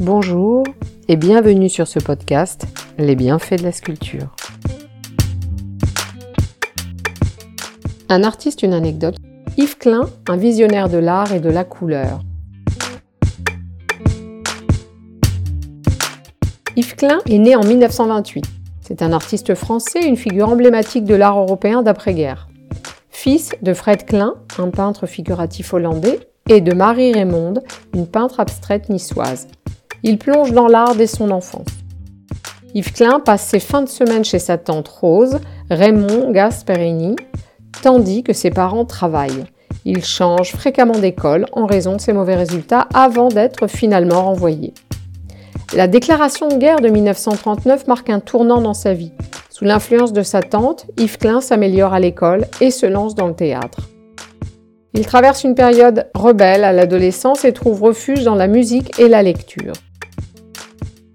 Bonjour et bienvenue sur ce podcast Les bienfaits de la sculpture. Un artiste, une anecdote. Yves Klein, un visionnaire de l'art et de la couleur. Yves Klein est né en 1928. C'est un artiste français, une figure emblématique de l'art européen d'après-guerre. Fils de Fred Klein, un peintre figuratif hollandais, et de Marie Raymonde, une peintre abstraite niçoise. Il plonge dans l'art dès son enfance. Yves Klein passe ses fins de semaine chez sa tante Rose, Raymond Gasperini, tandis que ses parents travaillent. Il change fréquemment d'école en raison de ses mauvais résultats avant d'être finalement renvoyé. La déclaration de guerre de 1939 marque un tournant dans sa vie. Sous l'influence de sa tante, Yves Klein s'améliore à l'école et se lance dans le théâtre. Il traverse une période rebelle à l'adolescence et trouve refuge dans la musique et la lecture.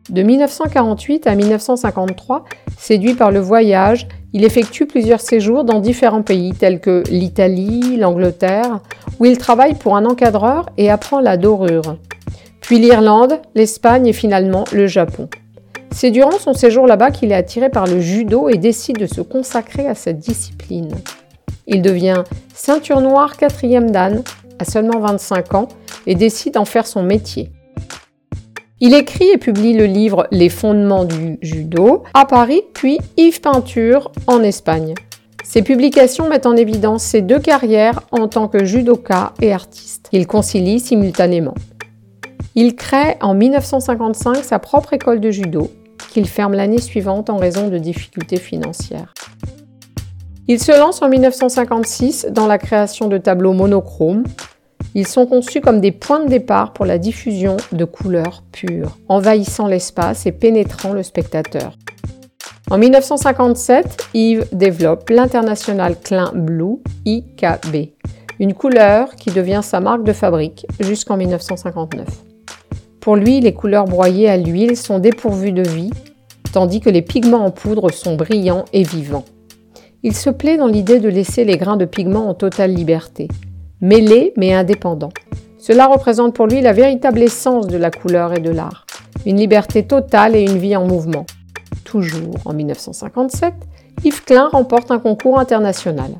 De 1948 à 1953, séduit par le voyage, il effectue plusieurs séjours dans différents pays tels que l'Italie, l'Angleterre, où il travaille pour un encadreur et apprend la dorure. Puis l'Irlande, l'Espagne et finalement le Japon. C'est durant son séjour là-bas qu'il est attiré par le judo et décide de se consacrer à cette discipline. Il devient ceinture noire quatrième dan à seulement 25 ans et décide d'en faire son métier. Il écrit et publie le livre Les fondements du judo à Paris, puis Yves Peinture en Espagne. Ses publications mettent en évidence ses deux carrières en tant que judoka et artiste. Il concilie simultanément. Il crée en 1955 sa propre école de judo, qu'il ferme l'année suivante en raison de difficultés financières. Il se lance en 1956 dans la création de tableaux monochromes. Ils sont conçus comme des points de départ pour la diffusion de couleurs pures, envahissant l'espace et pénétrant le spectateur. En 1957, Yves développe l'International Klein Blue, IKB, une couleur qui devient sa marque de fabrique jusqu'en 1959. Pour lui, les couleurs broyées à l'huile sont dépourvues de vie, tandis que les pigments en poudre sont brillants et vivants. Il se plaît dans l'idée de laisser les grains de pigments en totale liberté, mêlés mais indépendants. Cela représente pour lui la véritable essence de la couleur et de l'art, une liberté totale et une vie en mouvement. Toujours en 1957, Yves Klein remporte un concours international.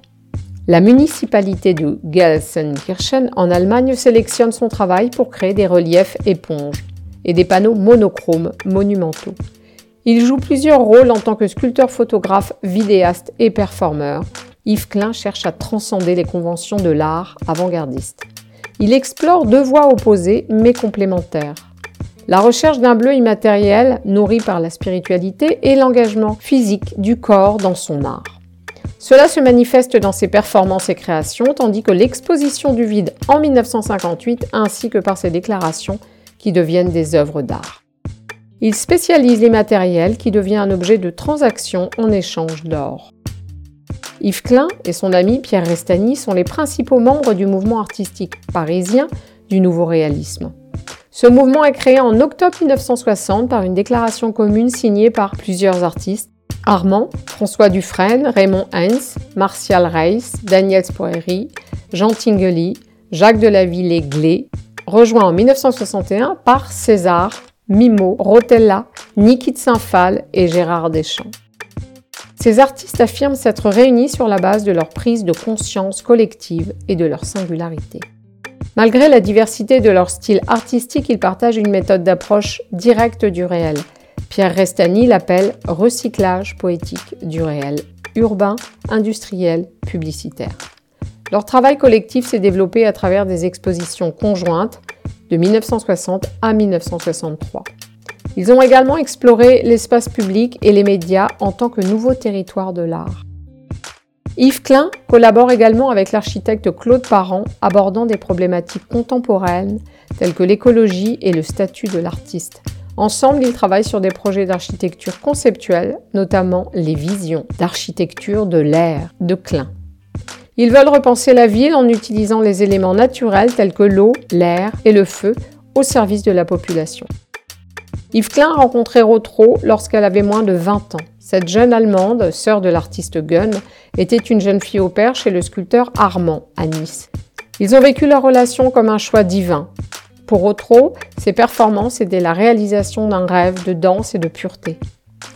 La municipalité de Gelsenkirchen en Allemagne sélectionne son travail pour créer des reliefs éponges et des panneaux monochromes monumentaux. Il joue plusieurs rôles en tant que sculpteur, photographe, vidéaste et performeur. Yves Klein cherche à transcender les conventions de l'art avant-gardiste. Il explore deux voies opposées mais complémentaires. La recherche d'un bleu immatériel nourri par la spiritualité et l'engagement physique du corps dans son art. Cela se manifeste dans ses performances et créations, tandis que l'exposition du vide en 1958 ainsi que par ses déclarations qui deviennent des œuvres d'art. Il spécialise l'immatériel qui devient un objet de transaction en échange d'or. Yves Klein et son ami Pierre Restani sont les principaux membres du mouvement artistique parisien du nouveau réalisme. Ce mouvement est créé en octobre 1960 par une déclaration commune signée par plusieurs artistes Armand, François Dufresne, Raymond Heinz, Martial Reis, Daniel Spoeri, Jean Tinguely, Jacques Delaville-Glé, rejoint en 1961 par César Mimo, Rotella, Niki de Saint-Phal et Gérard Deschamps. Ces artistes affirment s'être réunis sur la base de leur prise de conscience collective et de leur singularité. Malgré la diversité de leur style artistique, ils partagent une méthode d'approche directe du réel. Pierre Restani l'appelle recyclage poétique du réel, urbain, industriel, publicitaire. Leur travail collectif s'est développé à travers des expositions conjointes de 1960 à 1963. Ils ont également exploré l'espace public et les médias en tant que nouveau territoire de l'art. Yves Klein collabore également avec l'architecte Claude Parent, abordant des problématiques contemporaines telles que l'écologie et le statut de l'artiste. Ensemble, ils travaillent sur des projets d'architecture conceptuelle, notamment les visions d'architecture de l'air de Klein. Ils veulent repenser la ville en utilisant les éléments naturels tels que l'eau, l'air et le feu au service de la population. Yves Klein rencontrait Rotro lorsqu'elle avait moins de 20 ans. Cette jeune Allemande, sœur de l'artiste Gunn, était une jeune fille au père chez le sculpteur Armand à Nice. Ils ont vécu leur relation comme un choix divin. Pour Otro, ses performances étaient la réalisation d'un rêve de danse et de pureté.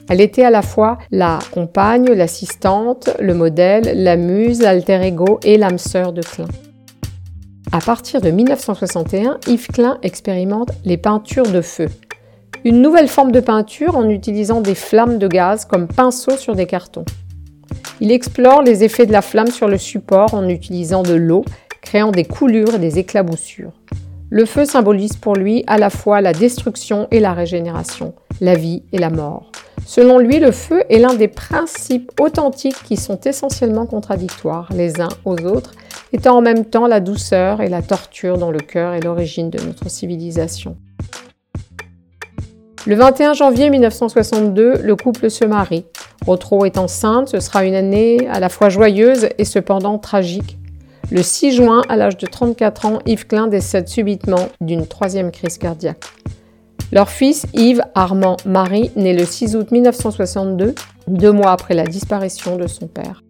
Elle était à la fois la compagne, l'assistante, le modèle, la muse, l'alter ego et l'âme sœur de Klein. À partir de 1961, Yves Klein expérimente les peintures de feu, une nouvelle forme de peinture en utilisant des flammes de gaz comme pinceau sur des cartons. Il explore les effets de la flamme sur le support en utilisant de l'eau, créant des coulures et des éclaboussures. Le feu symbolise pour lui à la fois la destruction et la régénération, la vie et la mort. Selon lui, le feu est l'un des principes authentiques qui sont essentiellement contradictoires les uns aux autres, étant en même temps la douceur et la torture dont le cœur est l'origine de notre civilisation. Le 21 janvier 1962, le couple se marie. Rotro est enceinte, ce sera une année à la fois joyeuse et cependant tragique. Le 6 juin, à l'âge de 34 ans, Yves Klein décède subitement d'une troisième crise cardiaque. Leur fils, Yves Armand Marie, naît le 6 août 1962, deux mois après la disparition de son père.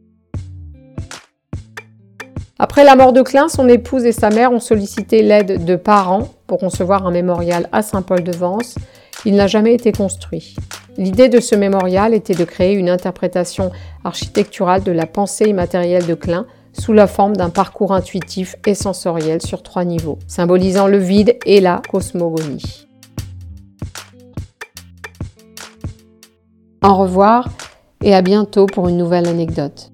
Après la mort de Klein, son épouse et sa mère ont sollicité l'aide de parents pour concevoir un mémorial à Saint-Paul-de-Vence. Il n'a jamais été construit. L'idée de ce mémorial était de créer une interprétation architecturale de la pensée immatérielle de Klein sous la forme d'un parcours intuitif et sensoriel sur trois niveaux, symbolisant le vide et la cosmogonie. Au revoir et à bientôt pour une nouvelle anecdote.